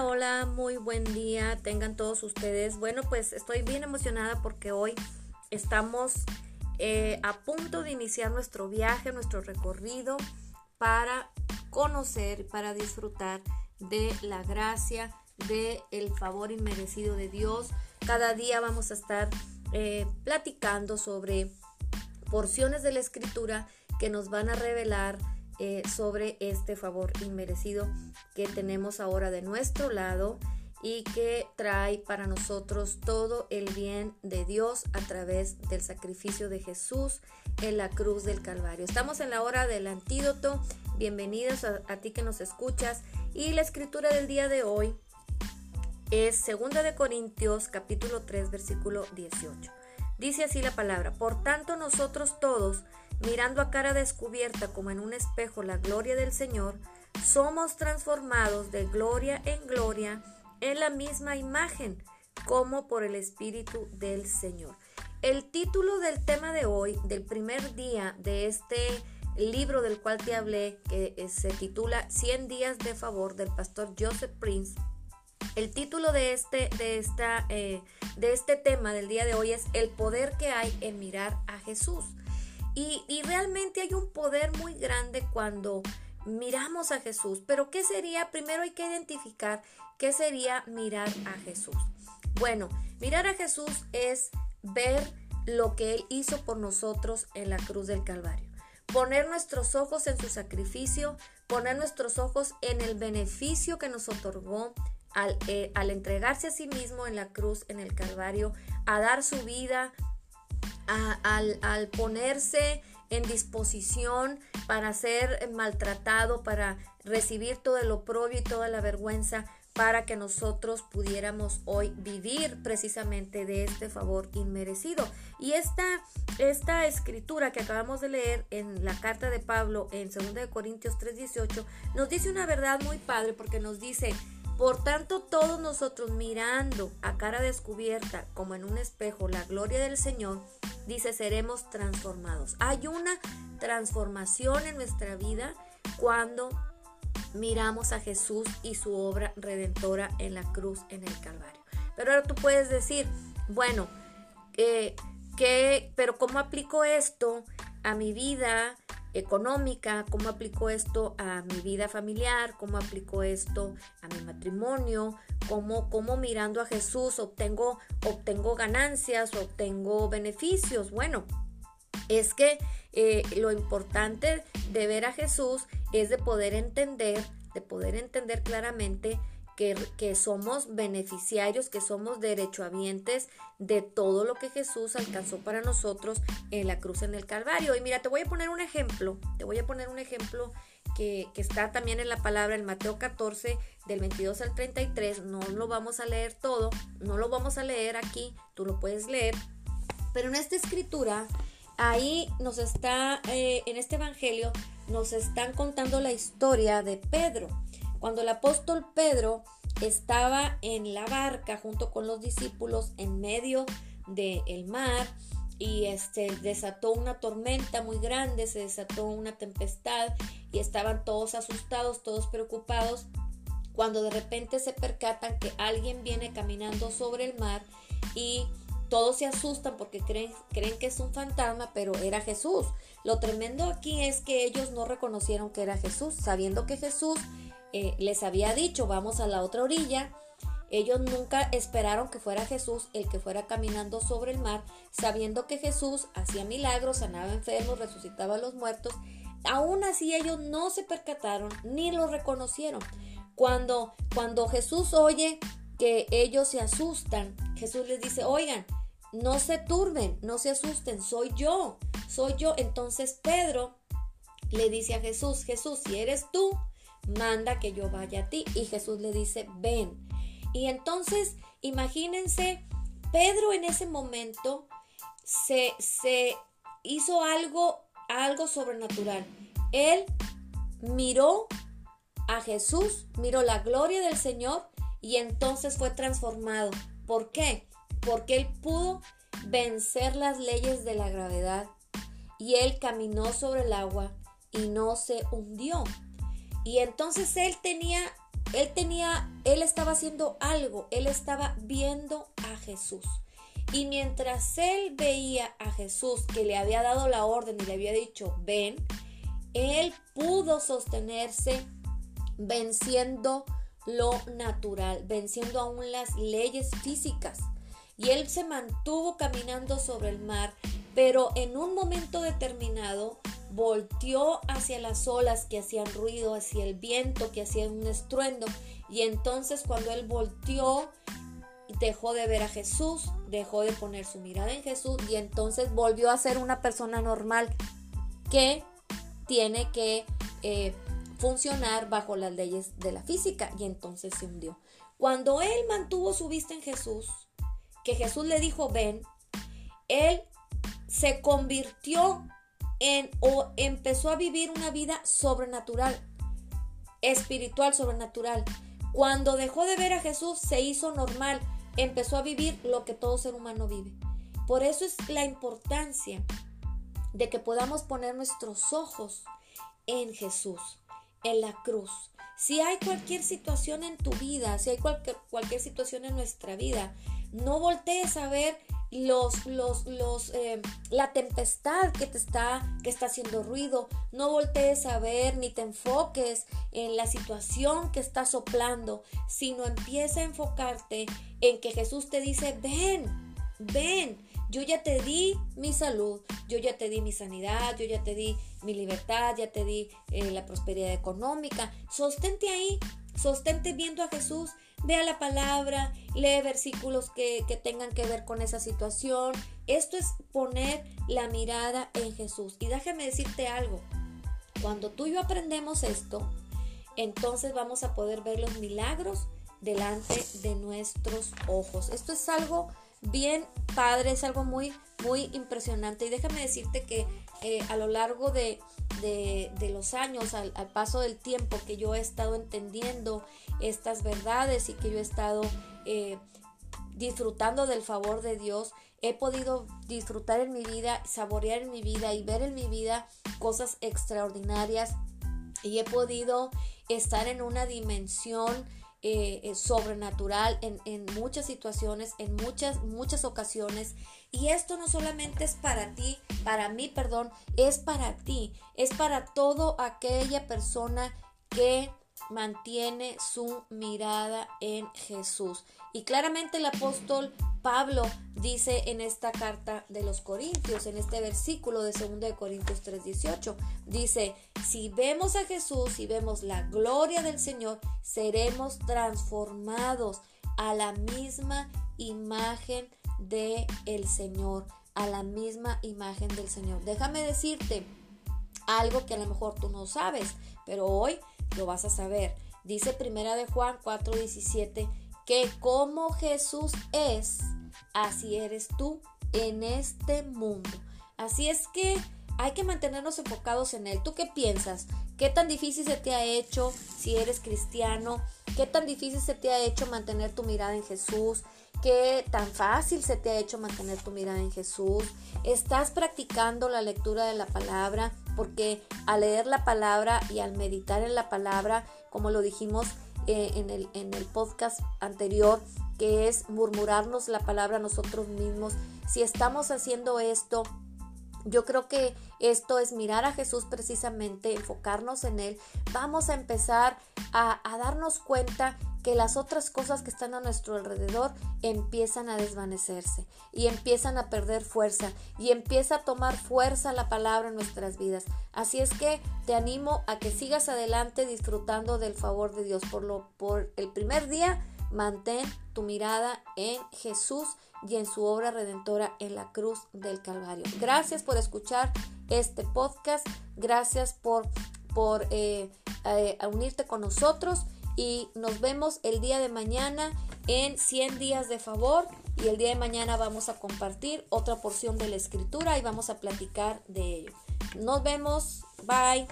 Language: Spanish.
Hola, muy buen día, tengan todos ustedes. Bueno, pues estoy bien emocionada porque hoy estamos eh, a punto de iniciar nuestro viaje, nuestro recorrido para conocer, para disfrutar de la gracia, de el favor inmerecido de Dios. Cada día vamos a estar eh, platicando sobre porciones de la escritura que nos van a revelar eh, sobre este favor inmerecido que tenemos ahora de nuestro lado y que trae para nosotros todo el bien de Dios a través del sacrificio de Jesús en la cruz del Calvario. Estamos en la hora del antídoto. Bienvenidos a, ti que nos escuchas. Y la escritura del día de hoy es 2 de Corintios capítulo 3 versículo 18. Dice así la palabra, por tanto nosotros todos, mirando a cara descubierta como en un espejo la gloria del Señor, somos transformados de gloria en gloria en la misma imagen, como por el Espíritu del Señor. El título del tema de hoy, del primer día de este libro del cual te hablé, que eh, se titula 100 días de favor del pastor Joseph Prince, el título de este, de, esta, eh, de este tema del día de hoy es El poder que hay en mirar a Jesús. Y, realmente hay un poder muy grande cuando miramos a Jesús. Pero ¿qué sería? Primero hay que identificar qué sería mirar a Jesús. Bueno, mirar a Jesús es ver lo que Él hizo por nosotros en la cruz del Calvario. Poner nuestros ojos en su sacrificio, poner nuestros ojos en el beneficio que nos otorgó al, eh, al entregarse a sí mismo en la cruz, en el Calvario, a dar su vida, al, ponerse en disposición para ser maltratado, para recibir todo el oprobio y toda la vergüenza, para que nosotros pudiéramos hoy vivir precisamente de este favor inmerecido. Y esta, esta escritura que acabamos de leer en la carta de Pablo en 2 Corintios 3:18 nos dice una verdad muy padre porque nos dice, por tanto, todos nosotros mirando a cara descubierta como en un espejo la gloria del Señor, dice, seremos transformados. Hay una transformación en nuestra vida cuando miramos a Jesús y su obra redentora en la cruz, en el Calvario. Pero ahora tú puedes decir, bueno, eh, ¿qué, pero ¿cómo aplico esto a mi vida? Económica, cómo aplico esto a mi vida familiar, cómo aplico esto a mi matrimonio, cómo, cómo mirando a Jesús obtengo, obtengo ganancias, obtengo beneficios. Bueno, es que eh, lo importante de ver a Jesús es de poder entender, de poder entender claramente que, somos beneficiarios, que somos derechohabientes de todo lo que Jesús alcanzó para nosotros en la cruz en el Calvario. Y mira, te voy a poner un ejemplo, te voy a poner un ejemplo que, está también en la palabra en Mateo 14, del 22 al 33. No lo vamos a leer todo, no lo vamos a leer aquí, tú lo puedes leer. Pero en esta escritura, ahí nos está, eh, en este evangelio, nos están contando la historia de Pedro. Cuando el apóstol Pedro estaba en la barca junto con los discípulos en medio del mar y este desató una tormenta muy grande, se desató una tempestad y estaban todos asustados, todos preocupados, cuando de repente se percatan que alguien viene caminando sobre el mar y todos se asustan porque creen, creen que es un fantasma, pero era Jesús. Lo tremendo aquí es que ellos no reconocieron que era Jesús, sabiendo que Jesús eh, les había dicho, vamos a la otra orilla. Ellos nunca esperaron que fuera Jesús el que fuera caminando sobre el mar, sabiendo que Jesús hacía milagros, sanaba enfermos, resucitaba a los muertos. Aún así ellos no se percataron ni lo reconocieron. Cuando, cuando Jesús oye que ellos se asustan, Jesús les dice, oigan, no se turben, no se asusten, soy yo, soy yo. Entonces Pedro le dice a Jesús, Jesús, si eres tú, manda que yo vaya a ti. Y Jesús le dice, ven. Y entonces, imagínense, Pedro en ese momento se, se hizo algo, algo sobrenatural. Él miró a Jesús, miró la gloria del Señor y entonces fue transformado. ¿Por qué? Porque él pudo vencer las leyes de la gravedad y él caminó sobre el agua y no se hundió. Y entonces él tenía él tenía, él estaba haciendo algo, él estaba viendo a Jesús. Y mientras él veía a Jesús que le había dado la orden y le había dicho, ven, él pudo sostenerse venciendo lo natural, venciendo aún las leyes físicas. Y él se mantuvo caminando sobre el mar, pero en un momento determinado volteó hacia las olas que hacían ruido, hacia el viento que hacía un estruendo. Y entonces cuando él volteó, dejó de ver a Jesús, dejó de poner su mirada en Jesús y entonces volvió a ser una persona normal que tiene que eh, funcionar bajo las leyes de la física y entonces se hundió. Cuando él mantuvo su vista en Jesús, que Jesús le dijo ven, él se convirtió en o empezó a vivir una vida sobrenatural, espiritual sobrenatural. Cuando dejó de ver a Jesús se hizo normal, empezó a vivir lo que todo ser humano vive. Por eso es la importancia de que podamos poner nuestros ojos en Jesús, en la cruz. Si hay cualquier situación en tu vida, si hay cualquier, cualquier situación en nuestra vida, no voltees a ver los, los, los, eh, la tempestad que te está, que está haciendo ruido. No voltees a ver ni te enfoques en la situación que está soplando, sino empieza a enfocarte en que Jesús te dice, ven, ven, yo ya te di mi salud, yo ya te di mi sanidad, yo ya te di mi libertad, ya te di eh, la prosperidad económica. Sostente ahí, sostente viendo a Jesús, vea la palabra, lee versículos que, que tengan que ver con esa situación. Esto es poner la mirada en Jesús. Y déjame decirte algo, cuando tú y yo aprendemos esto, entonces vamos a poder ver los milagros delante de nuestros ojos. Esto es algo bien padre, es algo muy, muy impresionante. Y déjame decirte que eh, a lo largo de, los años, al, paso del tiempo que yo he estado entendiendo estas verdades y que yo he estado eh, disfrutando del favor de Dios, he podido disfrutar en mi vida, saborear en mi vida y ver en mi vida cosas extraordinarias y he podido estar en una dimensión eh, eh, sobrenatural en, en, muchas situaciones, en muchas, muchas ocasiones. Y esto no solamente es para ti, para mí, perdón, es para ti, es para toda aquella persona que mantiene su mirada en Jesús. Y claramente el apóstol Pablo dice en esta carta de los Corintios, en este versículo de 2 de Corintios 3:18, dice, si vemos a Jesús y vemos la gloria del Señor, seremos transformados a la misma imagen de el Señor, a la misma imagen del Señor. Déjame decirte algo que a lo mejor tú no sabes, pero hoy lo vas a saber. Dice Primera de Juan 4:17 que como Jesús es, así eres tú en este mundo. Así es que hay que mantenernos enfocados en Él. ¿Tú qué piensas? ¿Qué tan difícil se te ha hecho si eres cristiano? ¿Qué tan difícil se te ha hecho mantener tu mirada en Jesús? ¿Qué tan fácil se te ha hecho mantener tu mirada en Jesús? ¿Estás practicando la lectura de la palabra? Porque al leer la palabra y al meditar en la palabra, como lo dijimos, eh, en, el, en el podcast anterior, que es murmurarnos la palabra nosotros mismos. Si estamos haciendo esto, yo creo que esto es mirar a Jesús precisamente, enfocarnos en Él. Vamos a empezar a, a, darnos cuenta que las otras cosas que están a nuestro alrededor empiezan a desvanecerse y empiezan a perder fuerza y empieza a tomar fuerza la palabra en nuestras vidas. Así es que te animo a que sigas adelante disfrutando del favor de Dios. Por, lo, por el primer día, mantén tu mirada en Jesús y en su obra redentora en la cruz del Calvario. Gracias por escuchar este podcast. Gracias por, por eh, eh, unirte con nosotros y nos vemos el día de mañana en 100 días de favor y el día de mañana vamos a compartir otra porción de la escritura y vamos a platicar de ello. Nos vemos. Bye.